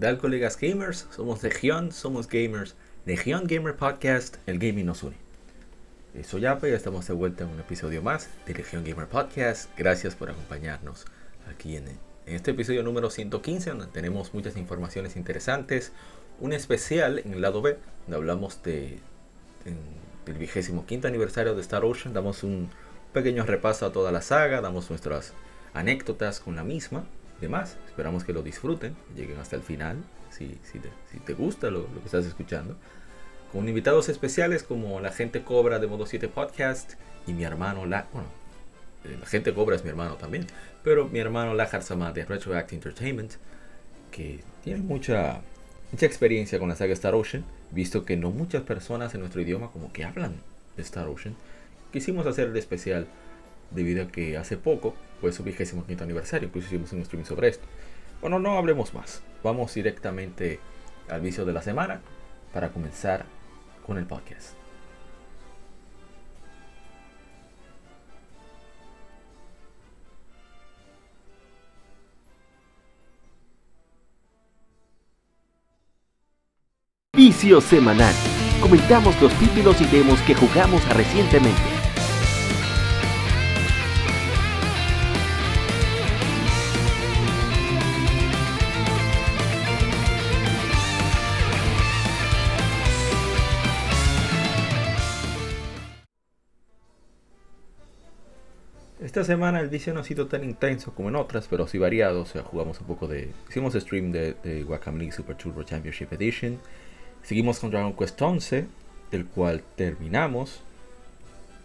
Tal colegas gamers? Somos Legión, somos gamers. Legión Gamer Podcast, el gaming nos une. Soy Ape y estamos de vuelta en un episodio más de Legión Gamer Podcast. Gracias por acompañarnos aquí en, este episodio número 115 donde tenemos muchas informaciones interesantes. Un especial en el lado B donde hablamos de, del vigésimo quinto aniversario de Star Ocean. Damos un pequeño repaso a toda la saga, damos nuestras anécdotas con la misma demás. Esperamos que lo disfruten, lleguen hasta el final, si, si, te, gusta lo, que estás escuchando. Con invitados especiales como la gente Cobra de Modo 7 Podcast y mi hermano La... Bueno, eh, la gente Cobra es mi hermano también, pero mi hermano La Sama de Retroact Entertainment, que tiene mucha, mucha experiencia con la saga Star Ocean, visto que no muchas personas en nuestro idioma como que hablan de Star Ocean. Quisimos hacer el especial debido a que hace poco fue su vigésimo quinto aniversario, incluso hicimos un streaming sobre esto. Bueno, no hablemos más, vamos directamente al vicio de la semana para comenzar con el podcast. Vicio semanal. Comentamos los títulos y demos que jugamos recientemente. Esta semana el vicio no ha sido tan intenso como en otras, pero sí variado. O sea, jugamos un poco de. Hicimos stream de, de League Super Turbo Championship Edition. Seguimos con Dragon Quest 11, del cual terminamos.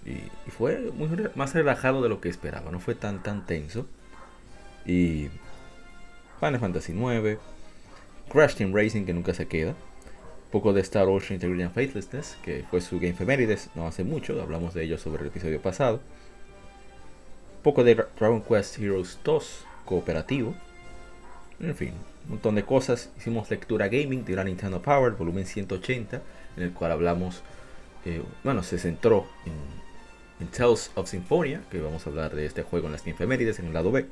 Y, fue muy más relajado de lo que esperaba, no fue tan tan tenso. Y Final Fantasy 9, Crash Team Racing que nunca se queda, un poco de Star Ocean Integrity and Faithlessness, que fue su Game Femérides no hace mucho, hablamos de ello sobre el episodio pasado poco de Dragon Quest Heroes 2 cooperativo. En fin, un montón de cosas. Hicimos lectura gaming de la Nintendo Power, volumen 180, en el cual hablamos, eh, bueno, se centró en, Tales of Symphonia, que vamos a hablar de este juego en las efemérides, en el lado B.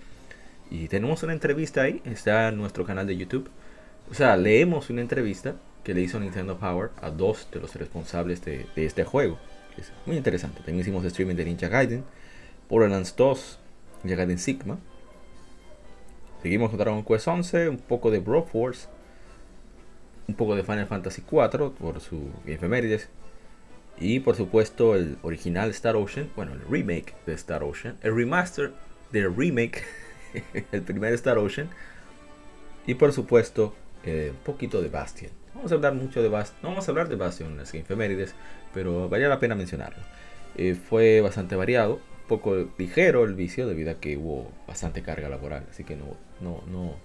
Y tenemos una entrevista ahí, está en nuestro canal de YouTube. O sea, leemos una entrevista que le hizo Nintendo Power a dos de los responsables de, de este juego. Es muy interesante. También hicimos streaming de Ninja Gaiden Borderlands 2, llega en Sigma. Seguimos con Dragon Quest 11, un poco de Broforce, un poco de Final Fantasy 4 por su efemérides. Y por supuesto el original Star Ocean, bueno, el remake de Star Ocean, el remaster del remake, el primer Star Ocean. Y por supuesto eh, un poquito de Bastion. Vamos a hablar mucho de Bastion, no vamos a hablar de Bastion en las efemérides, pero valía la pena mencionarlo. Eh, fue bastante variado, poco ligero el vicio debido a que hubo bastante carga laboral, así que no, no, no,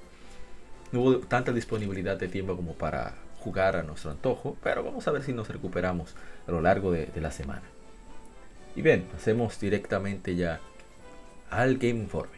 no hubo tanta disponibilidad de tiempo como para jugar a nuestro antojo, pero vamos a ver si nos recuperamos a lo largo de, la semana. Y bien, pasemos directamente ya al Game Informe.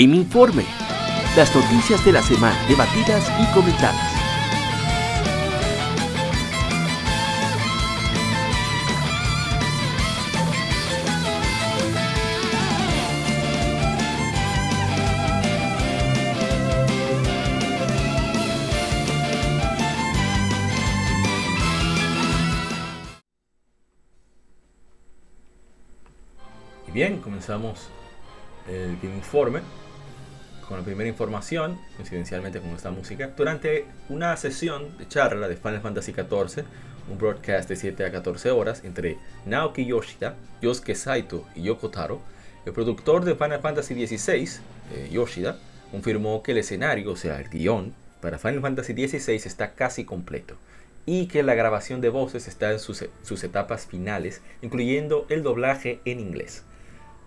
Game Informe. Las noticias de la semana debatidas y comentadas. Bien, comenzamos el Game Informe con la primera información, coincidencialmente con esta música, durante una sesión de charla de Final Fantasy XIV, un broadcast de 7 a 14 horas entre Naoki Yoshida, Yosuke Saito y Yoko Taro, el productor de Final Fantasy XVI, eh, Yoshida, confirmó que el escenario, o sea, el guion, para Final Fantasy XVI está casi completo y que la grabación de voces está en sus, sus etapas finales, incluyendo el doblaje en inglés.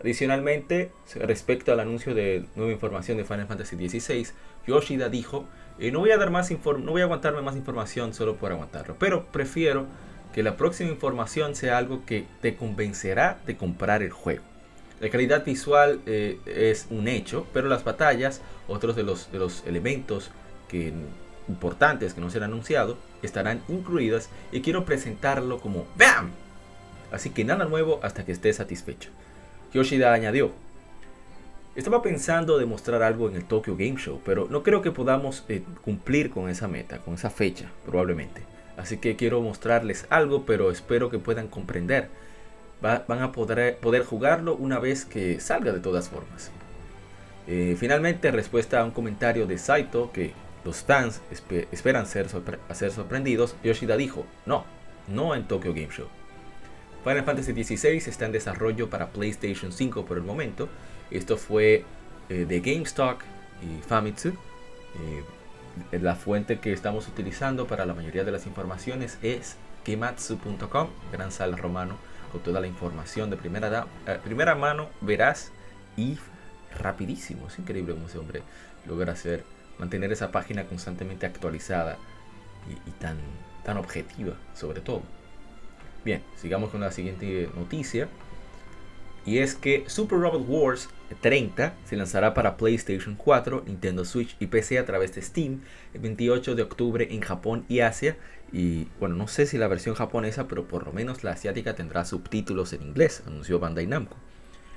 Adicionalmente, respecto al anuncio de nueva información de Final Fantasy XVI, Yoshida dijo, eh, no voy a dar más no voy a aguantarme más información solo por aguantarlo, pero prefiero que la próxima información sea algo que te convencerá de comprar el juego. La calidad visual eh, es un hecho, pero las batallas, otros de los, de los elementos que, importantes que no se han anunciado, estarán incluidas y quiero presentarlo como BAM. Así que nada nuevo hasta que esté satisfecho. Yoshida añadió, estaba pensando demostrar algo en el Tokyo Game Show, pero no creo que podamos eh, cumplir con esa meta, con esa fecha, probablemente. Así que quiero mostrarles algo, pero espero que puedan comprender. van a poder, jugarlo una vez que salga de todas formas. Eh, finalmente, respuesta a un comentario de Saito que los fans esperan ser, ser sorprendidos, Yoshida dijo, no, no en Tokyo Game Show. Final Fantasy XVI está en desarrollo para PlayStation 5 por el momento. Esto fue eh, de GameStop y Famitsu. Eh, la fuente que estamos utilizando para la mayoría de las informaciones es gematsu.com, gran sal romano, con toda la información de primera, eh, primera mano, verás y rapidísimo. Es increíble cómo ese hombre logra hacer, mantener esa página constantemente actualizada y, y tan, tan objetiva, sobre todo. Bien, sigamos con la siguiente noticia. Y es que Super Robot Wars 30 se lanzará para PlayStation 4, Nintendo Switch y PC a través de Steam el 28 de octubre en Japón y Asia. Y bueno, no sé si la versión japonesa, pero por lo menos la asiática tendrá subtítulos en inglés, anunció Bandai Namco.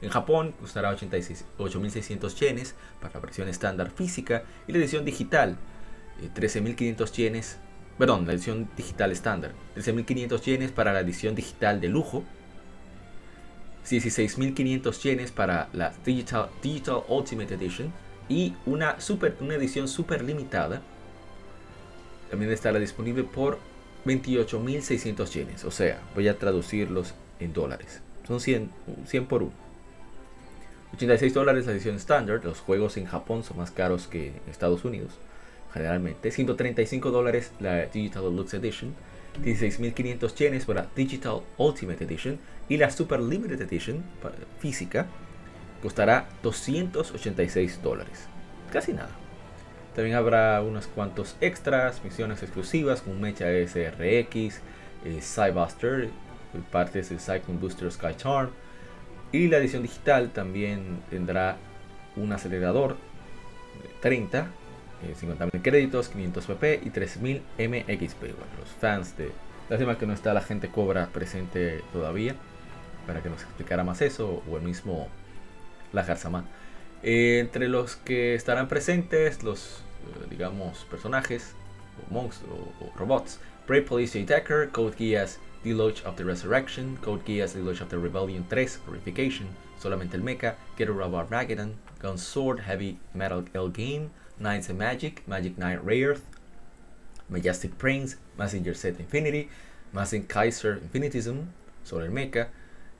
En Japón costará 8.600 yenes para la versión estándar física y la edición digital 13.500 eh, yenes perdón, la edición digital estándar, 13.500 yenes para la edición digital de lujo, 16.500 yenes para la Digital, Digital Ultimate Edition y una, super, una edición super limitada. También estará disponible por 28.600 yenes. O sea, voy a traducirlos en dólares. Son 100, 100 por 1. 86 dólares la edición estándar. Los juegos en Japón son más caros que en Estados Unidos generalmente. 135 dólares la Digital Deluxe Edition. 16.500 yenes para Digital Ultimate Edition. Y la Super Limited Edition física costará 286 dólares. Casi nada. También habrá unos cuantos extras, misiones exclusivas como Mecha SRX, eh, Cybuster, partes del Cyclone Booster Sky Charm. Y la edición digital también tendrá un acelerador 30 50.000 créditos, 500 PP y 3.000 MXP. los fans de... Lástima que no está la gente Cobra presente todavía para que nos explicara más eso o el mismo La. Eh, entre los que estarán presentes, los, eh, digamos, personajes o monstruos o, robots. Brave Police Decker, Code Geass Deluge of the Resurrection, Code Geass Deluge of the Rebellion 3, Purification, solamente el mecha, Get Robot Ragadan, Gun Sword, Heavy Metal L Game, Knights of Magic, Magic Knight Rare, Majestic Prince, Messenger Set Infinity, Massing Kaiser Infinitism, Solar mecha,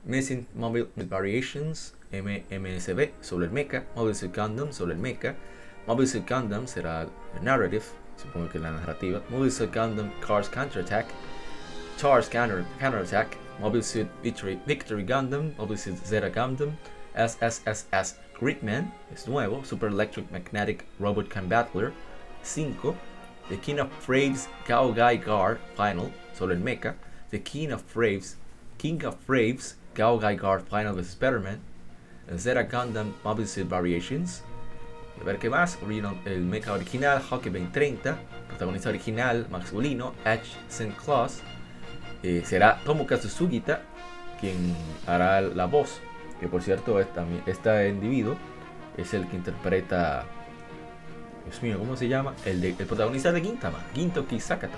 Missing Mobile Variations, MSB el mecha, Mobile Suit Gundam el mecha, Mobile Suit Gundam será narrative, supongo que la narrativa, Mobile Suit Gundam Cars Counterattack, Charge Counter, Counterattack, Mobile Suit Victory, Victory Gundam, Mobile Suit Zeta Gundam, SSSS Gridman, es nuevo, Super Electric Magnetic Robot Combatler, 5, The King of Fraves Gao Gai Guard Final, solo el mecha, The King of Fraves, King of Fraves Gao Gai Guard Final vs Spider-Man, Gundam Mobile Suit Variations, a ver qué más, el mecha original Hockey 30, protagonista original masculino Edge St. Claus, eh, será Tomokazu Sugita quien hará la voz, que por cierto este individuo es el que interpreta, Dios mío, ¿cómo se llama? El, de, el protagonista de Gintama, Ginto Kisakata.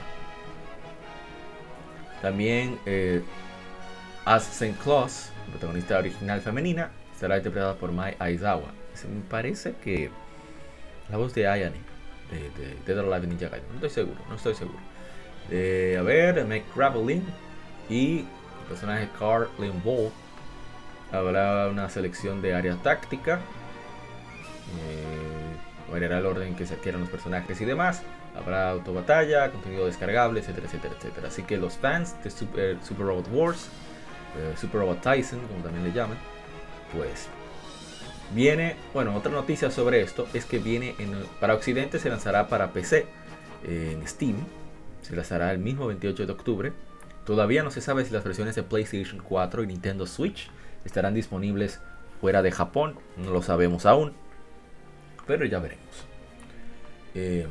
También eh, As St. Claus, protagonista original femenina, será interpretada por Mai Aizawa. Se me parece que la voz de Ayane de, de Dead or Alive Ninja Gaiden. No estoy seguro, no estoy seguro. a ver, Meg Gravelin y el personaje Carl Ball. Habrá una selección de área táctica. Eh, variará el orden que se adquieran los personajes y demás. Habrá autobatalla, contenido descargable, etcétera, etcétera, etcétera. Así que los fans de Super, Robot Wars, eh, Super Robot Tyson, como también le llaman, pues viene, bueno, otra noticia sobre esto es que viene en, para Occidente se lanzará para PC en Steam, se lanzará el mismo 28 de octubre. Todavía no se sabe si las versiones de PlayStation 4 y Nintendo Switch estarán disponibles fuera de Japón, no lo sabemos aún, pero ya veremos. Em,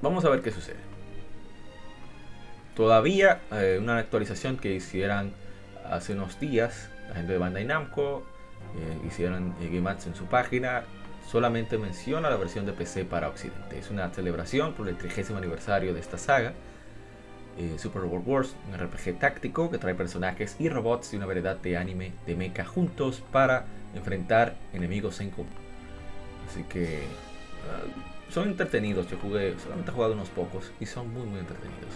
vamos a ver qué sucede. Todavía eh, una actualización que hicieran hace unos días la gente de Bandai Namco eh, hicieron eh, Gematsu en su página, solamente menciona la versión de PC para Occidente. Es una celebración por el 30 aniversario de esta saga. Eh, Super Robot Wars, un RPG táctico que trae personajes y robots y una variedad de anime de mecha juntos para enfrentar enemigos en común. Así que ah, son entretenidos. Yo jugué, solamente he jugado unos pocos y son muy muy entretenidos.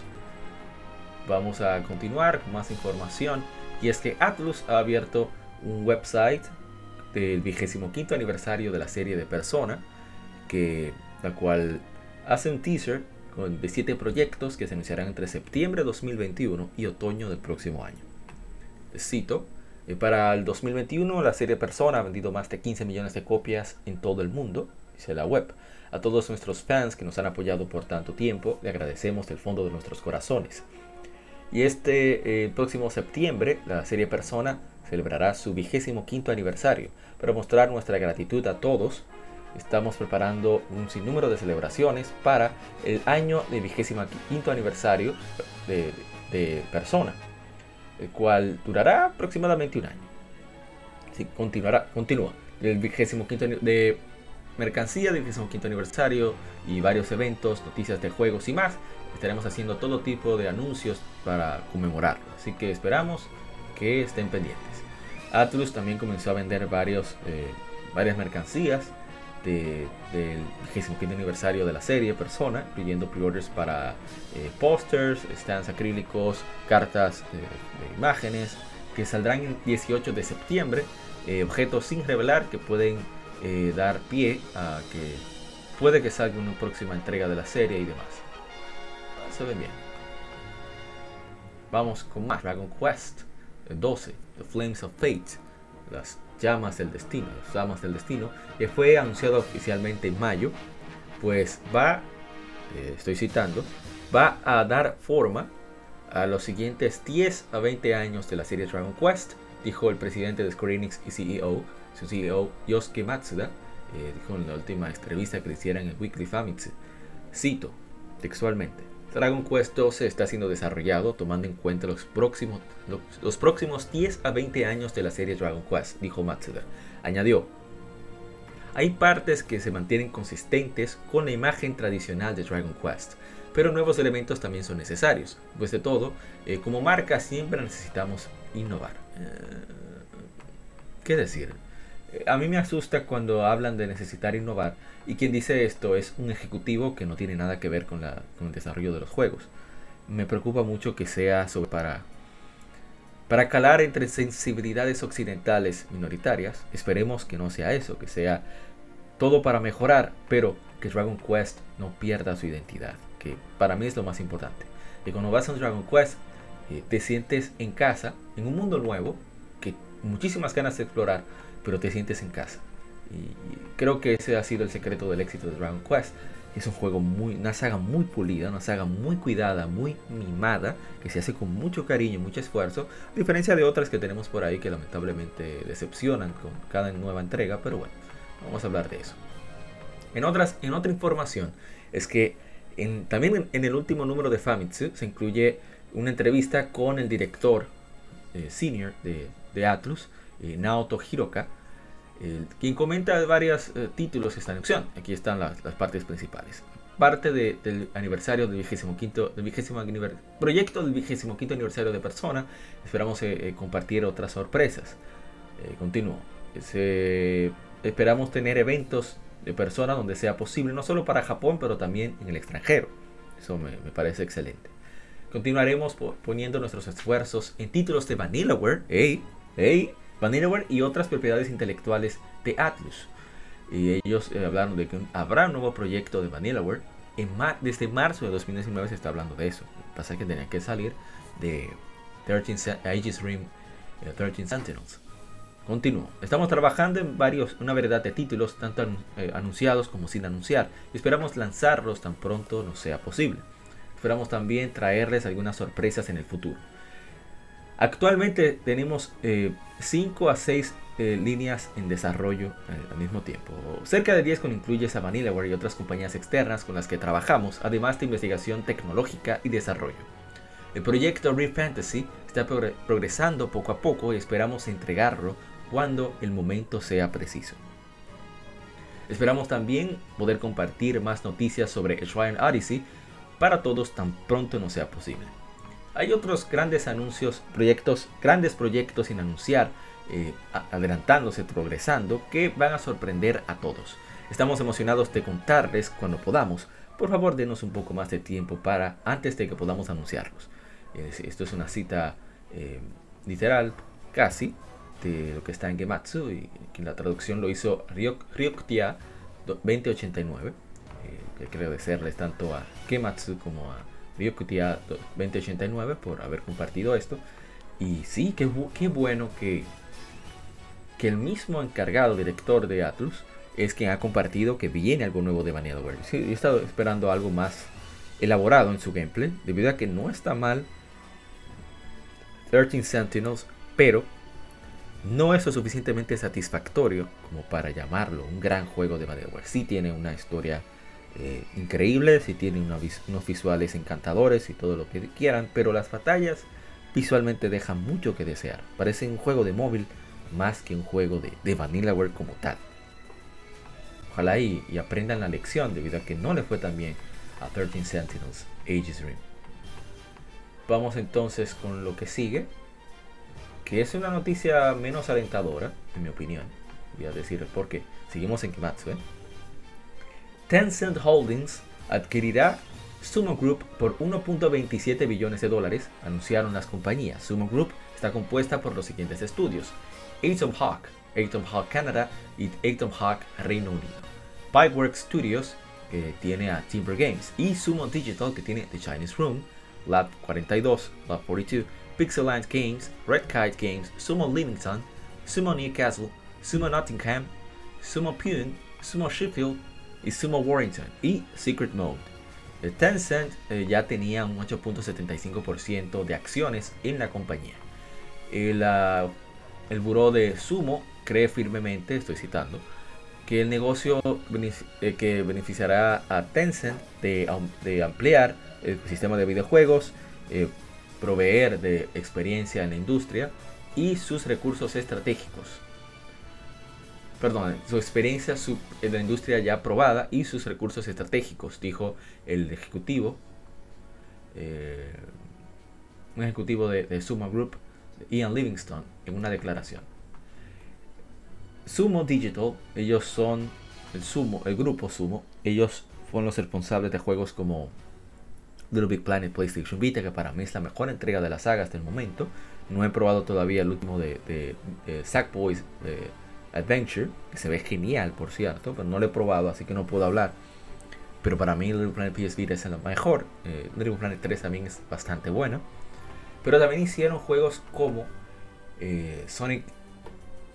Vamos a continuar con más información y es que Atlus ha abierto un website del vigésimo quinto aniversario de la serie de Persona, la cual hace un teaser de siete proyectos que se anunciarán entre septiembre de 2021 y otoño del próximo año. Cito, eh, para el 2021 la serie Persona ha vendido más de 15 millones de copias en todo el mundo, dice la web. A todos nuestros fans que nos han apoyado por tanto tiempo, le agradecemos del fondo de nuestros corazones. Y este eh, próximo septiembre, la serie Persona celebrará su vigésimo quinto aniversario. Para mostrar nuestra gratitud a todos, estamos preparando un sinnúmero de celebraciones para el año de vigésimo quinto aniversario de, Persona, el cual durará aproximadamente un año. Sí, continuará, continúa. El vigésimo quinto de mercancía del vigésimo quinto aniversario y varios eventos, noticias de juegos y más. Estaremos haciendo todo tipo de anuncios para conmemorarlo. Así que esperamos que estén pendientes. Atlus también comenzó a vender varios, eh, varias mercancías del 25 aniversario de la serie Persona, incluyendo pre-orders para eh, posters, stands acrílicos, cartas de imágenes, que saldrán el 18 de septiembre, eh, objetos sin revelar que pueden dar pie a que puede que salga una próxima entrega de la serie y demás. Se ven bien. Vamos con más Dragon Quest. 12, The Flames of Fate, las llamas del destino, llamas del destino, que fue anunciado oficialmente en mayo, pues va, eh, estoy citando, va a dar forma a los siguientes 10 a 20 años de la serie Dragon Quest, dijo el presidente de Square Enix y CEO, CEO Yosuke Matsuda, eh, dijo en la última entrevista que le hicieron en Weekly Famitsu. Cito textualmente. Dragon Quest 12 está siendo desarrollado tomando en cuenta los próximos, los, próximos 10 a 20 años de la serie Dragon Quest, dijo Matsuda. Añadió, Hay partes que se mantienen consistentes con la imagen tradicional de Dragon Quest, pero nuevos elementos también son necesarios. Pues de todo, eh, como marca siempre necesitamos innovar. Eh, ¿Qué decir? A mí me asusta cuando hablan de necesitar innovar y quien dice esto es un ejecutivo que no tiene nada que ver con, el desarrollo de los juegos. Me preocupa mucho que sea para para calar entre sensibilidades occidentales minoritarias. Esperemos que no sea eso, que sea todo para mejorar, pero que Dragon Quest no pierda su identidad, que para mí es lo más importante. Que cuando vas a un Dragon Quest eh, te sientes en casa, en un mundo nuevo, que muchísimas ganas de explorar, pero te sientes en casa. Y creo que ese ha sido el secreto del éxito de Dragon Quest. Es un juego muy, una saga muy pulida, una saga muy cuidada, muy mimada, que se hace con mucho cariño y mucho esfuerzo, a diferencia de otras que tenemos por ahí que lamentablemente decepcionan con cada nueva entrega, pero bueno, vamos a hablar de eso. En, otras, en otra información, es que también en, el último número de Famitsu se incluye una entrevista con el director eh, senior de, Atlus, eh, Naoto Hiroka, quien comenta varios eh, títulos que están en opción. Aquí están las, partes principales. Parte del aniversario del 25, del vigésimo proyecto del 25 aniversario de Persona. Esperamos eh, eh, compartir otras sorpresas. continúo. esperamos tener eventos de Persona donde sea posible, no solo para Japón, pero también en el extranjero. Eso me, parece excelente. Continuaremos poniendo nuestros esfuerzos en títulos de Vanillaware. ¡Ey! ¡Ey! Vanillaware y otras propiedades intelectuales de Atlus. Y ellos eh, hablaron de que habrá un nuevo proyecto de Vanillaware. En desde marzo de 2019 se está hablando de eso. Lo pasa que tenía que salir de 13 Aegis Rim 13 eh, Sentinels. Continúo. Estamos trabajando en varios, una variedad de títulos, tanto eh, anunciados como sin anunciar, y esperamos lanzarlos tan pronto nos sea posible. Esperamos también traerles algunas sorpresas en el futuro. Actualmente tenemos 5 eh, a 6 eh, líneas en desarrollo eh, al mismo tiempo. Cerca de 10 con incluyes a Vanillaware y otras compañías externas con las que trabajamos, además de investigación tecnológica y desarrollo. El proyecto Real Fantasy está progresando poco a poco y esperamos entregarlo cuando el momento sea preciso. Esperamos también poder compartir más noticias sobre Shrine Odyssey para todos tan pronto no sea posible. Hay otros grandes anuncios, proyectos, grandes proyectos sin anunciar, eh, adelantándose, progresando, que van a sorprender a todos. Estamos emocionados de contarles cuando podamos. Por favor, denos un poco más de tiempo para antes de que podamos anunciarlos. esto es una cita eh, literal, casi, de lo que está en Gematsu y que la traducción lo hizo Ryoktia 2089. Eh, quiero agradecerles tanto a Gematsu como a Ryokutia 2089 por haber compartido esto. Y sí, qué, qué bueno que, que el mismo encargado, director de Atlus, es quien ha compartido que viene algo nuevo de Vanillaware. Sí, he estado esperando algo más elaborado en su gameplay, debido a que no está mal 13 Sentinels, pero no es lo suficientemente satisfactorio como para llamarlo un gran juego de Vanillaware. Sí tiene una historia eh, increíbles y tienen unos visuales encantadores y todo lo que quieran, pero las batallas visualmente dejan mucho que desear. Parece un juego de móvil más que un juego de, de Vanillaware como tal. Ojalá y, aprendan la lección debido a que no le fue tan bien a 13 Sentinels Ages Rim. Vamos entonces con lo que sigue, que es una noticia menos alentadora, en mi opinión. Voy a decir por qué. Seguimos en Kimatsu, ¿eh? Tencent Holdings adquirirá Sumo Group por 1.27 billones de dólares, anunciaron las compañías. Sumo Group está compuesta por los siguientes estudios: Atom Hawk, Atom Hawk Canada y Atom Hawk Reino Unido. Pipeworks Studios, que tiene a Timber Games, y Sumo Digital, que tiene The Chinese Room, Lab 42, Lab 42, Pixel Games, Red Kite Games, Sumo Livingston, Sumo Newcastle, Sumo Nottingham, Sumo Pune, Sumo Sheffield, Sumo Warrington y Secret Mode. Tencent eh, ya tenía un 8.75% de acciones en la compañía. El, uh, el buró de Sumo cree firmemente, estoy citando, que el negocio eh, que beneficiará a Tencent de, de, ampliar el sistema de videojuegos, eh, proveer de experiencia en la industria y sus recursos estratégicos. Perdón, su experiencia en la industria ya probada y sus recursos estratégicos, dijo el ejecutivo, eh, un ejecutivo de, de Suma Group, Ian Livingston, en una declaración. Sumo Digital, ellos son el Sumo, el grupo Sumo, ellos fueron los responsables de juegos como Little Big Planet PlayStation Vita, que para mí es la mejor entrega de la saga hasta el momento. No he probado todavía el último de, de, Sackboys Adventure, que se ve genial, por cierto, pero no lo he probado, así que no puedo hablar. Pero para mí Little Planet PS es el mejor. Eh, Little Planet 3 también es bastante bueno. Pero también hicieron juegos como eh, Sonic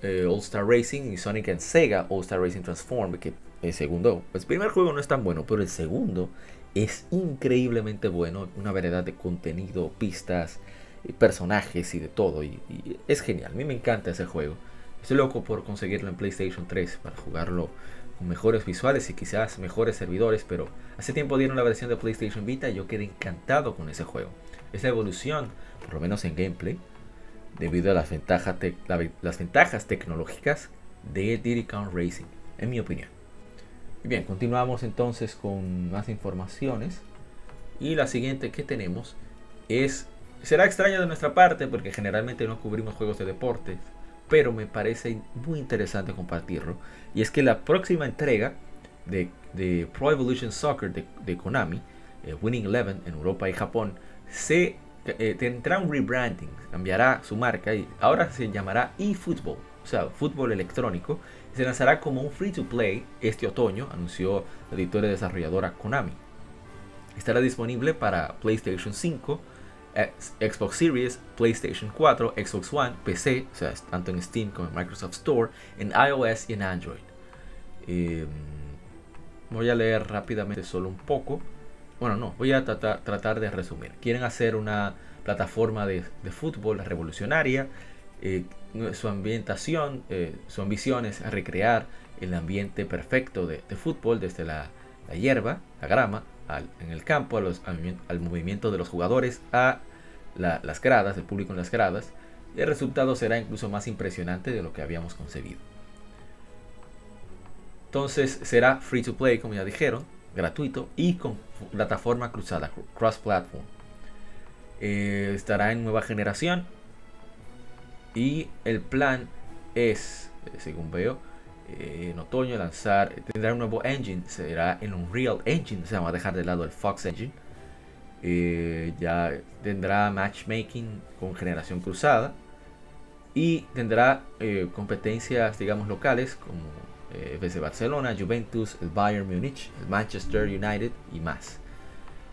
eh, All Star Racing y Sonic and Sega All Star Racing Transform, que el segundo, el primer juego no es tan bueno, pero el segundo es increíblemente bueno, una variedad de contenido, pistas, personajes y de todo, y, es genial, a mí me encanta ese juego. Estoy loco por conseguirlo en PlayStation 3 para jugarlo con mejores visuales y quizás mejores servidores, pero hace tiempo dieron la versión de PlayStation Vita y yo quedé encantado con ese juego. Esa evolución, por lo menos en gameplay, debido a las ventajas, tecnológicas de Diddy Kong Racing, en mi opinión. Bien, continuamos entonces con más informaciones. Y la siguiente que tenemos es... Será extraño de nuestra parte porque generalmente no cubrimos juegos de deportes, pero me parece muy interesante compartirlo. Y es que la próxima entrega de, Pro Evolution Soccer de, Konami, eh, Winning Eleven en Europa y Japón, se eh, tendrá un rebranding, cambiará su marca y ahora se llamará eFootball, o sea, fútbol electrónico se lanzará como un free to play este otoño, anunció la editora y desarrolladora Konami. Estará disponible para PlayStation 5, Xbox Series, PlayStation 4, Xbox One, PC, o sea, tanto en Steam como en Microsoft Store, en iOS y en Android. Em, voy a leer rápidamente solo un poco. Bueno, no, voy a tratar, de resumir. Quieren hacer una plataforma de, de fútbol revolucionaria eh, su ambientación, eh, su ambición es recrear el ambiente perfecto de, fútbol desde la, hierba, la grama, en el campo, al, movimiento de los jugadores, a las gradas, el público en las gradas. El resultado será incluso más impresionante de lo que habíamos concebido. Entonces será free to play, como ya dijeron, gratuito y con plataforma cruzada, cross-platform. Eh, estará en nueva generación, y el plan es, según veo, en otoño lanzar, tendrá un nuevo engine, será en Unreal Engine, se va a dejar de lado el Fox Engine. Eh, ya tendrá matchmaking con generación cruzada y tendrá eh, competencias, digamos, locales como FC Barcelona, Juventus, el Bayern Munich, el Manchester United y más.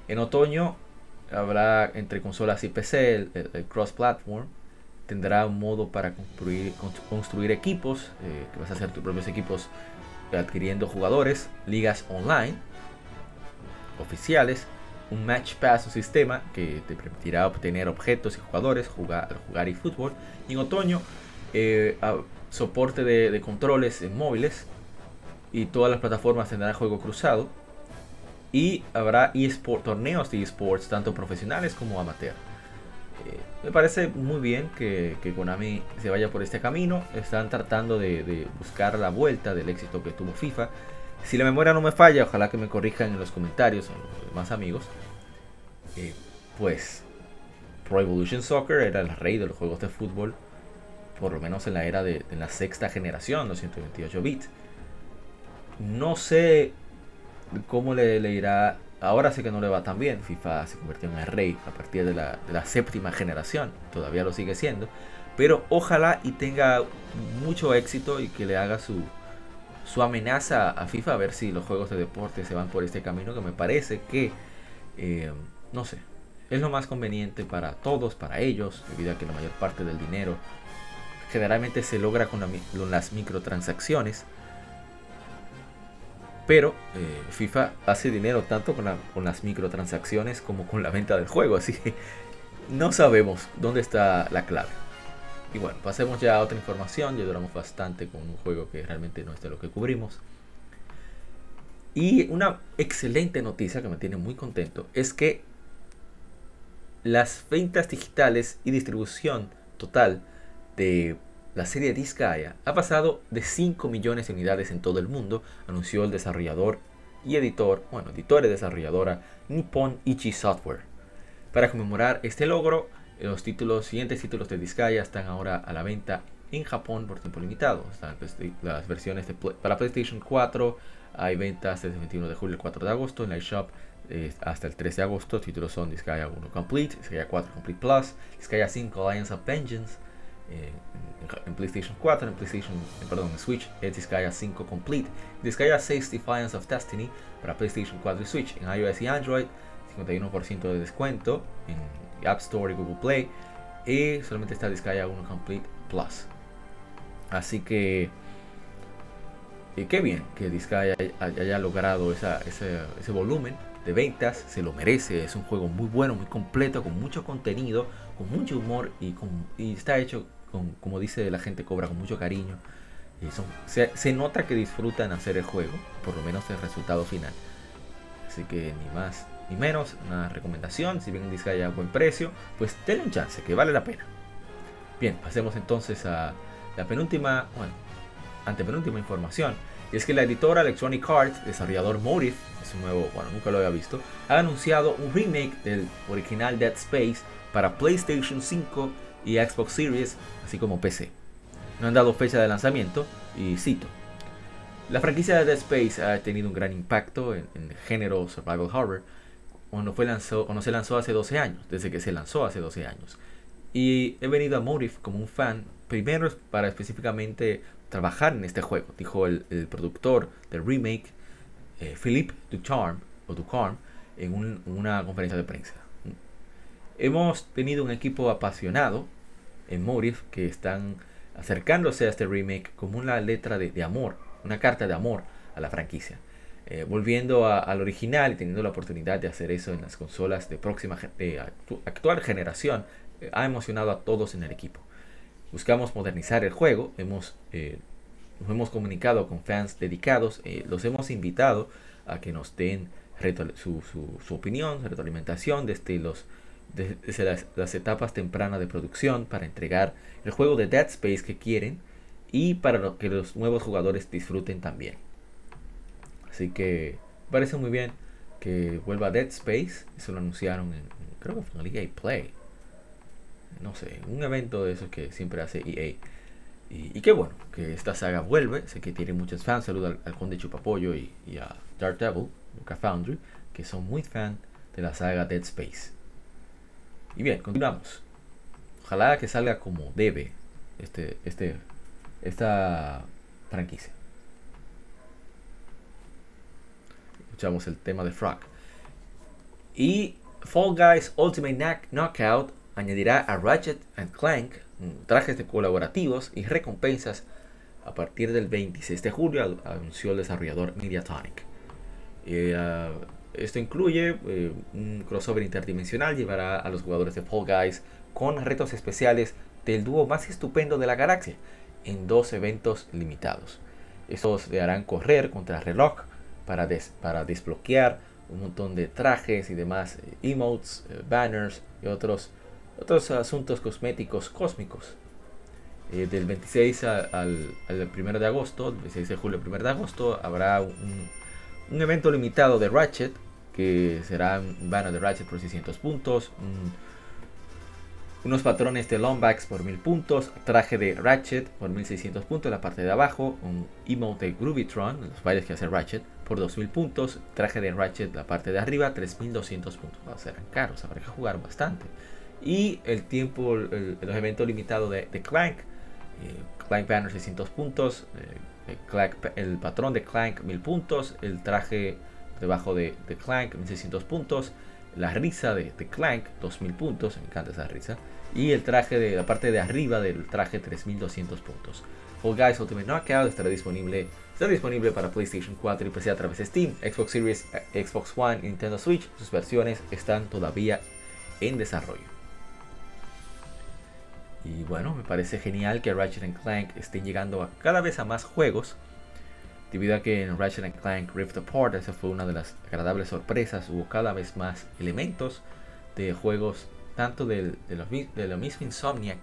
En otoño habrá entre consolas y PC el cross-platform tendrá un modo para construir, equipos, eh, que vas a hacer tus propios equipos adquiriendo jugadores, ligas online, oficiales, un Match Pass o sistema que te permitirá obtener objetos y jugadores, jugar, y fútbol. En otoño, eh, soporte de, controles en móviles y todas las plataformas tendrán juego cruzado. Y habrá torneos de esports, tanto profesionales como amateur. Eh, me parece muy bien que, Konami se vaya por este camino. Están tratando de, buscar la vuelta del éxito que tuvo FIFA. Si la memoria no me falla, ojalá que me corrijan en los comentarios los demás amigos. Eh, pues Pro Evolution Soccer era el rey de los juegos de fútbol, por lo menos en la era de, la sexta generación, 228 bits. No sé cómo le, le irá Ahora sé que no le va tan bien. FIFA se convirtió en el rey a partir de la, séptima generación. Todavía lo sigue siendo. Pero ojalá y tenga mucho éxito y que le haga su, amenaza a FIFA a ver si los juegos de deporte se van por este camino que me parece que, eh, no sé, es lo más conveniente para todos, para ellos, debido a que la mayor parte del dinero generalmente se logra con las microtransacciones pero eh, FIFA hace dinero tanto con, las microtransacciones como con la venta del juego. Así que no sabemos dónde está la clave. Y bueno, pasemos ya a otra información. Ya duramos bastante con un juego que realmente no es de lo que cubrimos. Y una excelente noticia que me tiene muy contento es que las ventas digitales y distribución total de la serie Disgaea ha pasado de 5 millones de unidades en todo el mundo, anunció el desarrollador y editor, bueno, editor y desarrolladora Nippon Ichi Software. Para conmemorar este logro, los títulos, siguientes títulos de Disgaea están ahora a la venta en Japón por tiempo limitado. Están las versiones para PlayStation 4, hay ventas desde el 21 de julio al 4 de agosto en la eShop eh, hasta el 13 de agosto. Títulos son Disgaea 1 Complete, Disgaea 4 Complete Plus, Disgaea 5 Alliance of Vengeance. Eh, en, PlayStation 4, en PlayStation, eh, perdón, en Switch es Disgaea 5 Complete, Disgaea 6 Defiance of Destiny para PlayStation 4 y Switch, en iOS y Android 51% de descuento. En App Store y Google Play. Y solamente está Disgaea 1 Complete Plus. Así que y qué bien que Disgaea haya, logrado ese, volumen de ventas, se lo merece, es un juego muy bueno, muy completo, con mucho contenido, con mucho humor y, está hecho con, como dice la gente, cobra con mucho cariño. Y se, nota que disfrutan hacer el juego, por lo menos el resultado final. Así que ni más ni menos, una recomendación, si bien Disgaea a buen precio, pues denle un chance, que vale la pena. Bien, pasemos entonces a la penúltima, bueno, antepenúltima información. Y es que la editora Electronic Arts, desarrollador Motive, es un nuevo, bueno, nunca lo había visto, ha anunciado un remake del original Dead Space para PlayStation 5 y Xbox Series, así como PC. No han dado fecha de lanzamiento y cito. La franquicia de Dead Space ha tenido un gran impacto en, el género survival horror cuando, fue lanzó, cuando se lanzó hace 12 años, desde que se lanzó hace 12 años. Y he venido a Motive como un fan, primero para específicamente trabajar en este juego, dijo el, productor del remake, eh, Philippe Ducharme, o Ducharme, en, una conferencia de prensa. Hemos tenido un equipo apasionado en Motive que están acercándose a este remake como una letra de, amor, una carta de amor a la franquicia. Eh, volviendo al original y teniendo la oportunidad de hacer eso en las consolas de próxima de actual generación, eh, ha emocionado a todos en el equipo buscamos modernizar el juego, hemos, eh, nos hemos comunicado con fans dedicados, eh, los hemos invitado a que nos den su, su, opinión, retroalimentación desde, los, desde las, etapas tempranas de producción para entregar el juego de Dead Space que quieren y para que los nuevos jugadores disfruten también. Así que parece muy bien que vuelva Dead Space, eso lo anunciaron en, creo que en EA Play no sé, un evento de esos que siempre hace EA. Y, qué bueno que esta saga vuelve. Sé que tiene muchos fans. Saludo al, Conde Chupapollo y, y a Dark Devil, Luca Foundry, que son muy fan de la saga Dead Space. Y bien, continuamos. Ojalá que salga como debe este, este, esta franquicia. Escuchamos el tema de Frog. Y Fall Guys Ultimate Knockout añadirá a Ratchet Clank mm, trajes de colaborativos y recompensas a partir del 26 de julio, anunció el desarrollador Mediatonic. Eh, esto incluye eh, un crossover interdimensional, llevará a los jugadores de Fall Guys con retos especiales del dúo más estupendo de la galaxia en dos eventos limitados. Estos le harán correr contra el reloj para, para desbloquear un montón de trajes y demás eh, emotes, banners y otros otros asuntos cosméticos cósmicos. Eh, del 26 al, 1 de agosto, 26 de julio al 1 de agosto, habrá un, evento limitado de Ratchet, que será un banner de Ratchet por 600 puntos, unos patrones de Lombax por 1000 puntos, traje de Ratchet por 1600 puntos en la parte de abajo, un emote de Groovytron, los bailes que hace Ratchet, por 2000 puntos, traje de Ratchet la parte de arriba, 3200 puntos. Va a ser caros, habrá que jugar bastante y el tiempo, el, los eventos limitados de, Clank. Eh, Clank Banner 600 puntos, eh, el patrón de Clank 1000 puntos, el traje debajo de, Clank 1600 puntos, la risa de, Clank 2000 puntos, me encanta esa risa, y el traje de la parte de arriba del traje 3200 puntos. Fall Guys Ultimate Knockout estará disponible, está disponible para PlayStation 4 y PC a través de Steam, Xbox Series, eh, Xbox One Nintendo Switch. Sus versiones están todavía en desarrollo. Y bueno, me parece genial que Ratchet Clank estén llegando a cada vez a más juegos. Debido a que en Ratchet Clank Rift Apart, esa fue una de las agradables sorpresas, hubo cada vez más elementos de juegos, tanto de, los, de lo mismo Insomniac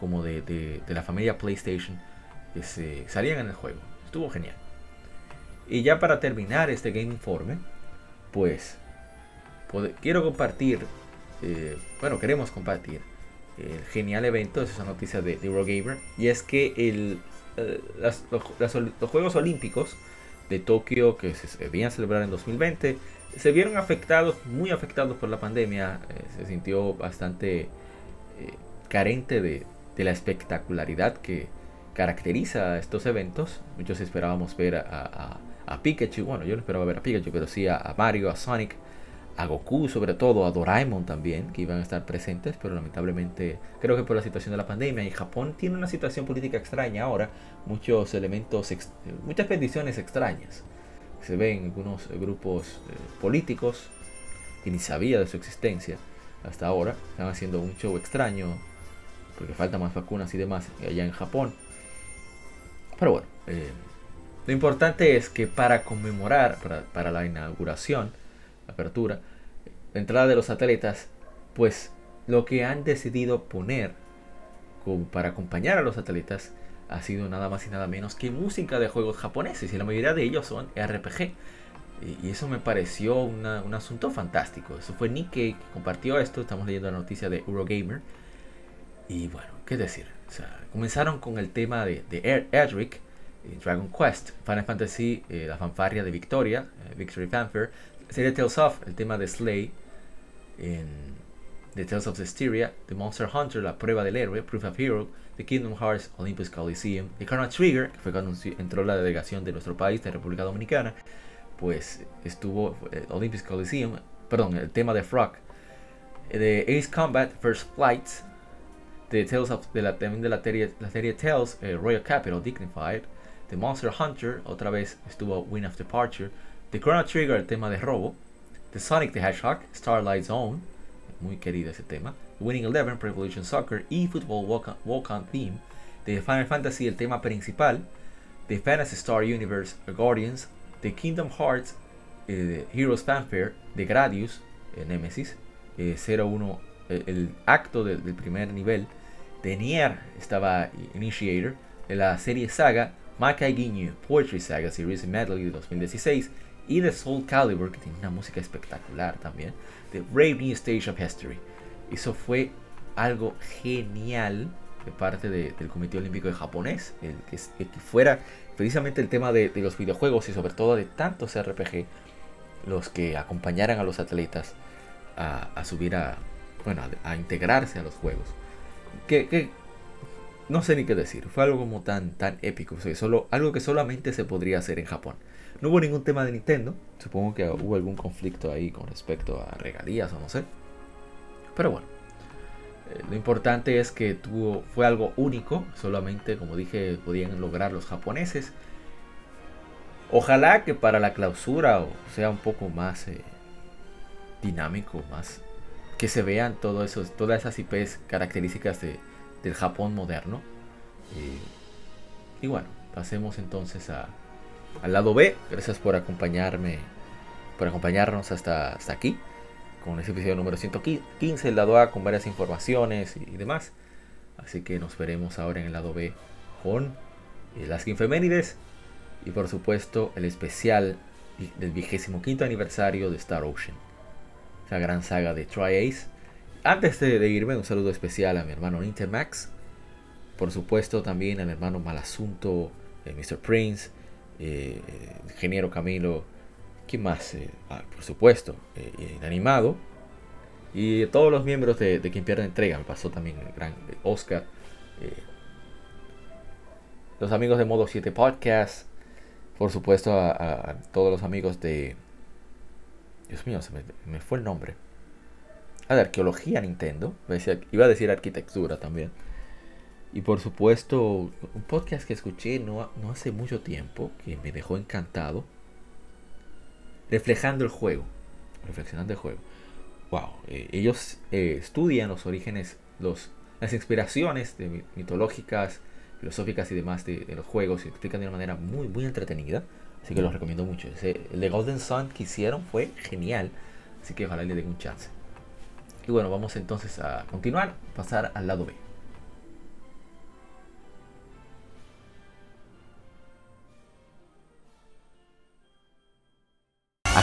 como de, de, la familia PlayStation que salían en el juego. Estuvo genial. Y ya para terminar este Game Informe, pues quiero compartir, eh, bueno, queremos compartir genial evento, esa noticia de, de y es que el, eh, los, Juegos Olímpicos de Tokio que se debían celebrar en 2020 se vieron afectados, muy afectados por la pandemia, eh, se sintió bastante carente de, la espectacularidad que caracteriza estos eventos. Muchos esperábamos ver a, a, Pikachu, bueno, yo no esperaba ver a Pikachu, pero sí a Mario, a Sonic, a Goku sobre todo, a Doraemon también, que iban a estar presentes, pero lamentablemente creo que por la situación de la pandemia y Japón tiene una situación política extraña ahora, muchos elementos, muchas peticiones extrañas. Se ven algunos grupos eh, políticos que ni sabía de su existencia hasta ahora, están haciendo un show extraño porque faltan más vacunas y demás allá en Japón. Pero bueno, eh, lo importante es que para conmemorar, para, para la inauguración, apertura, entrada de los atletas, pues lo que han decidido poner para acompañar a los atletas ha sido nada más y nada menos que música de juegos japoneses y la mayoría de ellos son RPG. Y eso me pareció un asunto fantástico. Eso fue Nick que compartió esto. Estamos leyendo la noticia de Eurogamer. Y bueno, qué decir. comenzaron con el tema de, de Edric, Dragon Quest, Final Fantasy, eh, la fanfarria de Victoria, eh, Victory Fanfare, sería Tales of, el tema de Slay, en The Tales of Hysteria, The Monster Hunter, La Prueba del Héroe, Proof of Hero, The Kingdom Hearts, Olympus Coliseum, The Chrono Trigger, que fue cuando entró la delegación de nuestro país, de República Dominicana, pues estuvo eh, Olympus Coliseum, perdón, el tema de Frog, The Ace Combat, First Flight, The Tales of, de la, también de la serie, la serie Tales, eh, Royal Capital, Dignified, The Monster Hunter, otra vez estuvo Win of Departure, The Chrono Trigger, el tema de robo. The Sonic the Hedgehog, Starlight Zone, muy querido ese tema. Winning Eleven, Revolution Soccer y Football Walk On, Theme. The Final Fantasy, el tema principal. The Fantasy Star Universe, Guardians. The Kingdom Hearts, eh, Heroes Fanfare. The Gradius, eh, Nemesis. 01, eh, el acto del primer nivel. The Nier, estaba Initiator. De la serie Saga, Makai Ginyu Poetry Saga Series Medley de 2016 y de Soul Calibur, que tiene una música espectacular también, de Brave New Stage of History. Eso fue algo genial de parte del Comité Olímpico de Japonés, el que, fuera precisamente el tema de, los videojuegos y sobre todo de tantos RPG, los que acompañaran a los atletas a, subir a, bueno, a, integrarse a los juegos. Que, no sé ni qué decir, fue algo como tan, tan épico, solo, algo que solamente se podría hacer en Japón. No hubo ningún tema de Nintendo. Supongo que hubo algún conflicto ahí con respecto a regalías o no sé. Pero bueno. Eh, lo importante es que tuvo, fue algo único. Solamente, como dije, podían lograr los japoneses. Ojalá que para la clausura sea un poco más eh, dinámico, más que se vean todo eso, todas esas IPs características del Japón moderno. y bueno, pasemos entonces a, al lado B. Gracias por acompañarme, por acompañarnos hasta, hasta aquí con ese episodio número 115, el lado A con varias informaciones y, demás. Así que nos veremos ahora en el lado B con eh, las Femenides y por supuesto el especial del vigésimo quinto aniversario de Star Ocean, esa gran saga de Tri Ace. Antes de, irme, un saludo especial a mi hermano Max por supuesto también a mi hermano Malasunto, eh, Mr. Prince, eh, ingeniero Camilo, ¿quién más? Eh, ah, por supuesto, eh, Inanimado. Y todos los miembros de, Quien Pierde Entrega, me pasó también el gran Oscar. los amigos de Modo 7 Podcast. Por supuesto a, todos los amigos de... Dios mío, se me, fue el nombre. Ah, de arqueología Nintendo. Iba a decir arquitectura también. Y por supuesto, un podcast que escuché no, no hace mucho tiempo, que me dejó encantado, reflejando el juego, reflexionando el juego. Wow, eh, ellos eh, estudian los orígenes, los, las inspiraciones de, mitológicas, filosóficas y demás de, los juegos y explican de una manera muy, muy entretenida. Así que los recomiendo mucho. el de Golden Sun que hicieron fue genial. Así que ojalá le den un chance. Y bueno, vamos entonces a continuar, pasar al lado B.